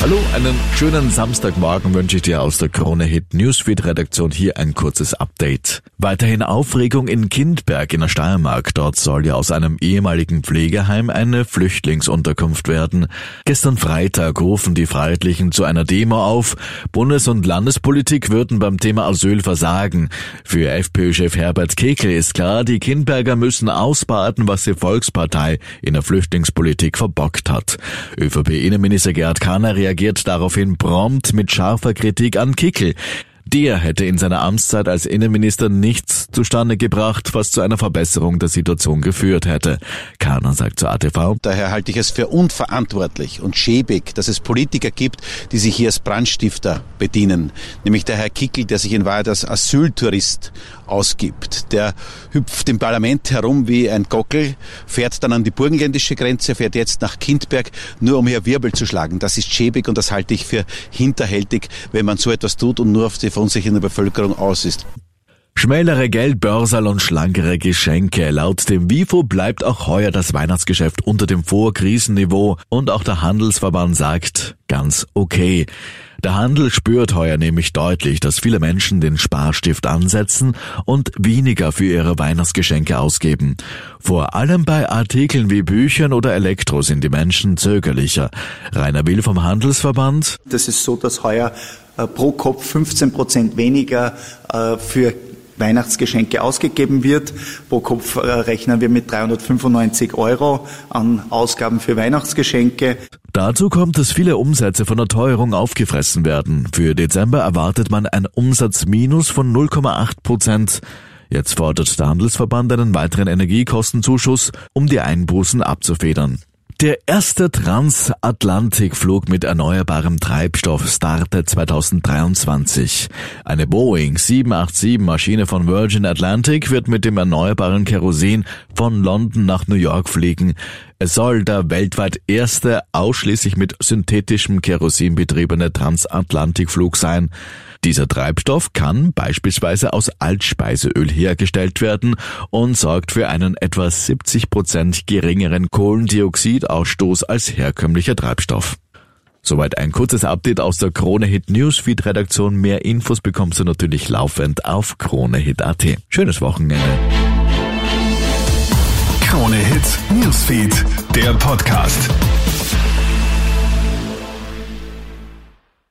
Hallo, einen schönen Samstagmorgen wünsche ich dir aus der Krone Hit Newsfeed Redaktion. Hier ein kurzes Update. Weiterhin Aufregung in Kindberg in der Steiermark. Dort soll ja aus einem ehemaligen Pflegeheim eine Flüchtlingsunterkunft werden. Gestern Freitag rufen die Freiheitlichen zu einer Demo auf. Bundes- und Landespolitik würden beim Thema Asyl versagen. Für FPÖ-Chef Herbert Kekel ist klar, die Kindberger müssen ausbaden, was die Volkspartei in der Flüchtlingspolitik verbockt hat. ÖVP-Innenminister Gerhard Kahner reagiert daraufhin prompt mit scharfer Kritik an Kickel. Der hätte in seiner Amtszeit als Innenminister nichts zustande gebracht, was zu einer Verbesserung der Situation geführt hätte. Kahner sagt zur ATV. Daher halte ich es für unverantwortlich und schäbig, dass es Politiker gibt, die sich hier als Brandstifter bedienen. Nämlich der Herr Kickel, der sich in Wahrheit als Asyltourist ausgibt. Der hüpft im Parlament herum wie ein Gockel, fährt dann an die burgenländische Grenze, fährt jetzt nach Kindberg, nur um hier Wirbel zu schlagen. Das ist schäbig und das halte ich für hinterhältig, wenn man so etwas tut und nur auf die verunsichernde Bevölkerung aus ist. Schmälere Geldbörsal und schlankere Geschenke. Laut dem WIFO bleibt auch heuer das Weihnachtsgeschäft unter dem Vorkrisenniveau und auch der Handelsverband sagt ganz okay. Der Handel spürt heuer nämlich deutlich, dass viele Menschen den Sparstift ansetzen und weniger für ihre Weihnachtsgeschenke ausgeben. Vor allem bei Artikeln wie Büchern oder Elektro sind die Menschen zögerlicher. Rainer Will vom Handelsverband. Das ist so, dass heuer pro Kopf 15 Prozent weniger äh, für Weihnachtsgeschenke ausgegeben wird. Pro Kopf äh, rechnen wir mit 395 Euro an Ausgaben für Weihnachtsgeschenke. Dazu kommt, dass viele Umsätze von der Teuerung aufgefressen werden. Für Dezember erwartet man ein Umsatzminus von 0,8 Prozent. Jetzt fordert der Handelsverband einen weiteren Energiekostenzuschuss, um die Einbußen abzufedern. Der erste Transatlantikflug mit erneuerbarem Treibstoff startet 2023. Eine Boeing 787 Maschine von Virgin Atlantic wird mit dem erneuerbaren Kerosin von London nach New York fliegen. Es soll der weltweit erste ausschließlich mit synthetischem Kerosin betriebene Transatlantikflug sein. Dieser Treibstoff kann beispielsweise aus Altspeiseöl hergestellt werden und sorgt für einen etwa 70 Prozent geringeren Kohlendioxidausstoß als herkömmlicher Treibstoff. Soweit ein kurzes Update aus der Krone Hit Newsfeed Redaktion. Mehr Infos bekommst du natürlich laufend auf KroneHit.at. Schönes Wochenende. Krone Hit Newsfeed, der Podcast.